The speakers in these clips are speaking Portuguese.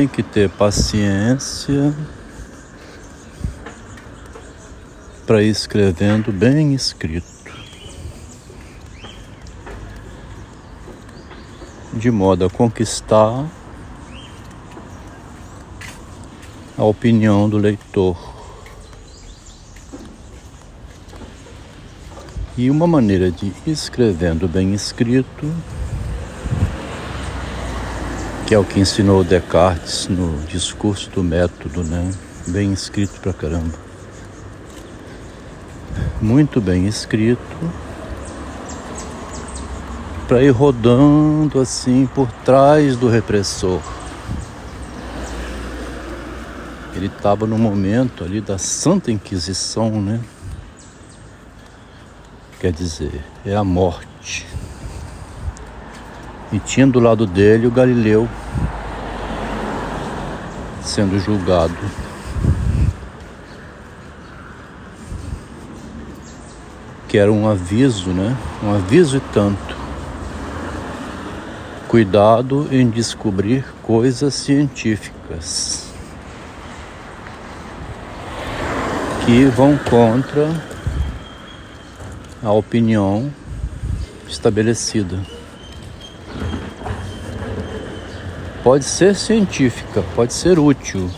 tem que ter paciência para ir escrevendo bem escrito. De modo a conquistar a opinião do leitor. E uma maneira de escrevendo bem escrito que é o que ensinou Descartes no discurso do método, né? Bem escrito pra caramba. Muito bem escrito. Para ir rodando assim por trás do repressor. Ele estava no momento ali da Santa Inquisição, né? Quer dizer, é a morte. E tinha do lado dele o Galileu sendo julgado. Que era um aviso, né? Um aviso e tanto. Cuidado em descobrir coisas científicas que vão contra a opinião estabelecida. Pode ser científica, pode ser útil.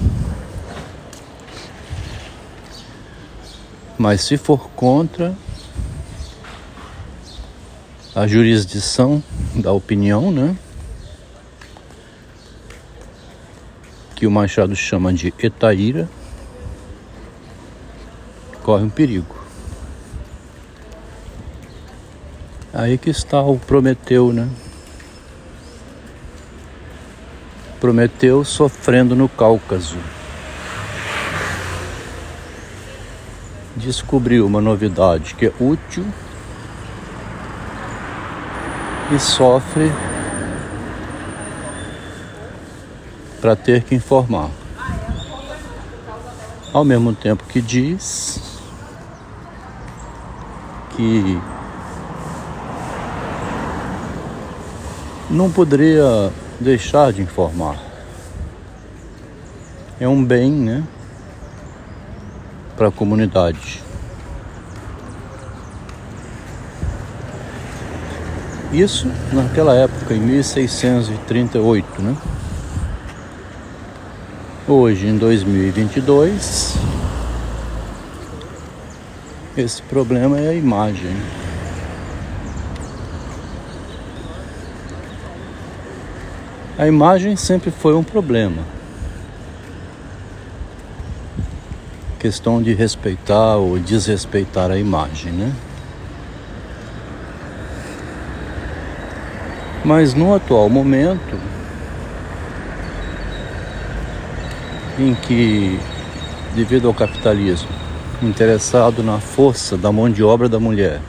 Mas se for contra a jurisdição da opinião, né? Que o Machado chama de etaíra, corre um perigo. Aí que está o Prometeu, né? Prometeu sofrendo no Cáucaso. Descobriu uma novidade que é útil e sofre para ter que informar. Ao mesmo tempo que diz que não poderia deixar de informar. É um bem, né, para a comunidade. Isso naquela época, em 1638, né? Hoje, em 2022, esse problema é a imagem. A imagem sempre foi um problema. Questão de respeitar ou desrespeitar a imagem, né? Mas no atual momento, em que, devido ao capitalismo, interessado na força da mão de obra da mulher,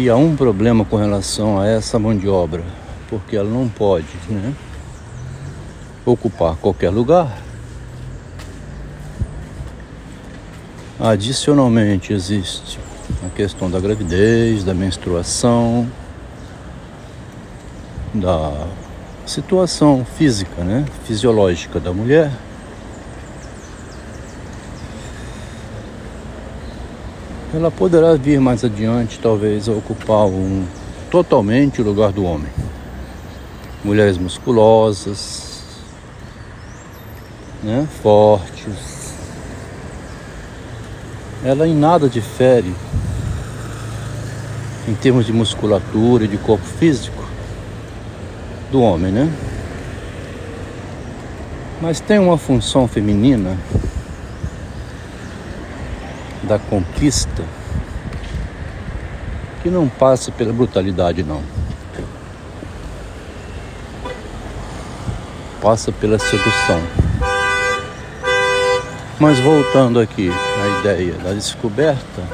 E há um problema com relação a essa mão de obra, porque ela não pode né, ocupar qualquer lugar. Adicionalmente, existe a questão da gravidez, da menstruação, da situação física, né, fisiológica da mulher. Ela poderá vir mais adiante, talvez, a ocupar um, totalmente o lugar do homem. Mulheres musculosas, né, fortes. Ela em nada difere em termos de musculatura e de corpo físico do homem, né? Mas tem uma função feminina da conquista que não passa pela brutalidade não. Passa pela sedução. Mas voltando aqui à ideia da descoberta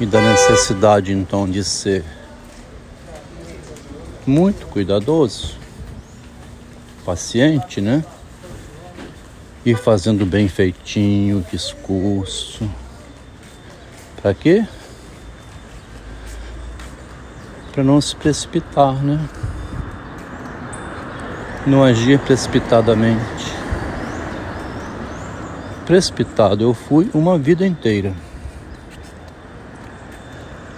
e da necessidade então de ser muito cuidadoso, paciente, né? Ir fazendo bem feitinho o discurso. Para quê? para não se precipitar, né? Não agir precipitadamente. Precipitado eu fui uma vida inteira.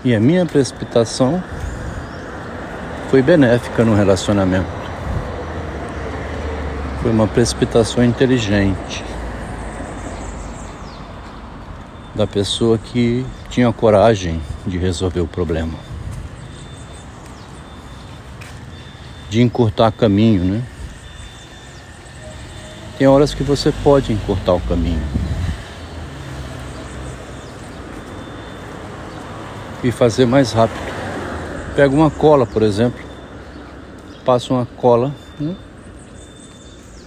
E a minha precipitação foi benéfica no relacionamento. Foi uma precipitação inteligente da pessoa que tinha coragem de resolver o problema. De encurtar caminho, né? Tem horas que você pode encurtar o caminho. E fazer mais rápido. Pega uma cola, por exemplo. Passa uma cola, né?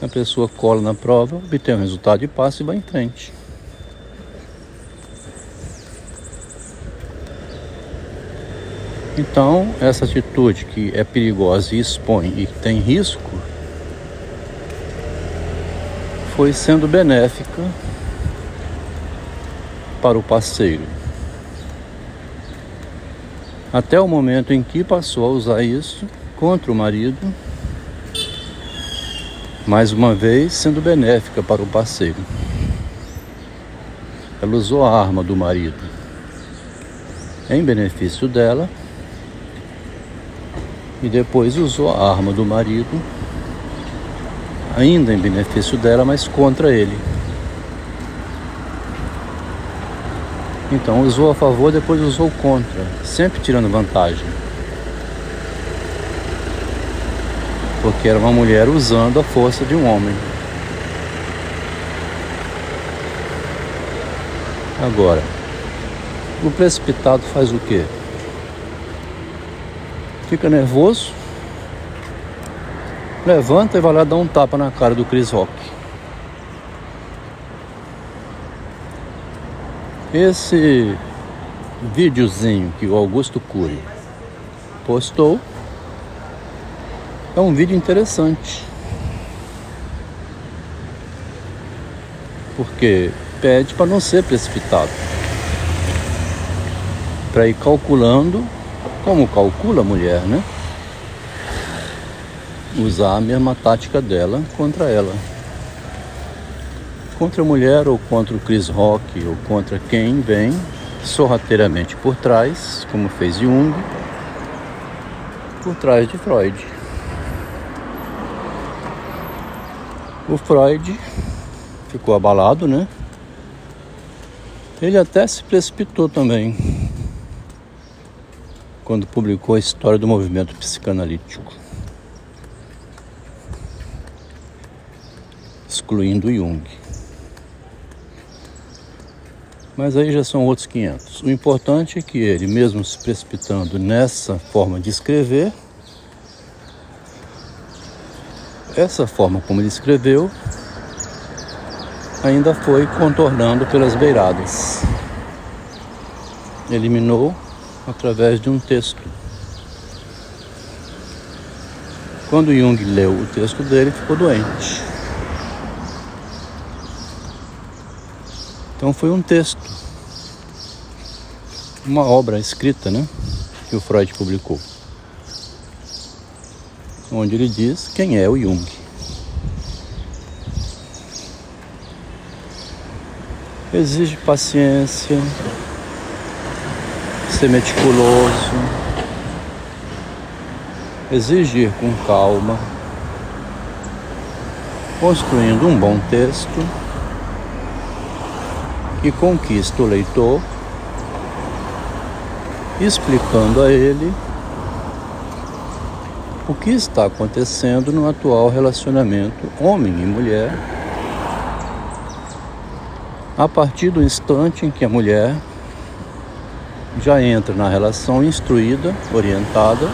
A pessoa cola na prova, obtém o resultado e passa e vai em frente. Então, essa atitude que é perigosa e expõe e tem risco, foi sendo benéfica para o parceiro. Até o momento em que passou a usar isso contra o marido, mais uma vez sendo benéfica para o parceiro. Ela usou a arma do marido em benefício dela e depois usou a arma do marido, ainda em benefício dela, mas contra ele. Então usou a favor, depois usou contra, sempre tirando vantagem. Porque era uma mulher usando a força de um homem. Agora, o precipitado faz o quê? fica nervoso, levanta e vai lá dar um tapa na cara do Chris Rock. Esse videozinho que o Augusto Cury postou é um vídeo interessante. Porque pede para não ser precipitado. Para ir calculando como calcula a mulher, né? Usar a mesma tática dela contra ela. Contra a mulher ou contra o Chris Rock ou contra quem vem sorrateiramente por trás, como fez Jung, por trás de Freud. O Freud ficou abalado, né? Ele até se precipitou também quando publicou a história do movimento psicanalítico, excluindo Jung. Mas aí já são outros 500. O importante é que ele, mesmo se precipitando nessa forma de escrever, essa forma como ele escreveu ainda foi contornando pelas beiradas. Eliminou através de um texto. Quando Jung leu o texto dele, ficou doente. Então foi um texto, uma obra escrita, né, que o Freud publicou, onde ele diz quem é o Jung. Exige paciência, ser meticuloso, exigir com calma, construindo um bom texto que conquista o leitor, explicando a ele o que está acontecendo no atual relacionamento homem e mulher, a partir do instante em que a mulher já entra na relação instruída, orientada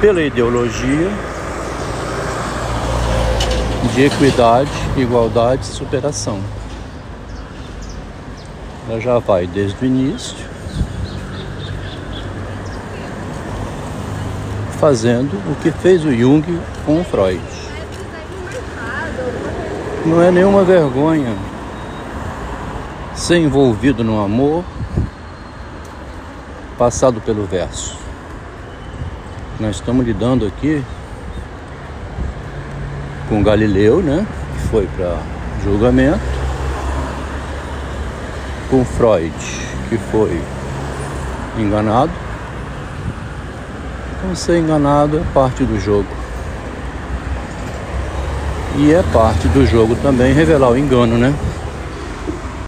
pela ideologia de equidade, igualdade e superação. Ela já vai desde o início fazendo o que fez o Jung com o Freud. Não é nenhuma vergonha ser envolvido no amor passado pelo verso. Nós estamos lidando aqui com Galileu, né? Que foi para julgamento, com Freud, que foi enganado. Então ser enganado é parte do jogo. E é parte do jogo também revelar o engano, né?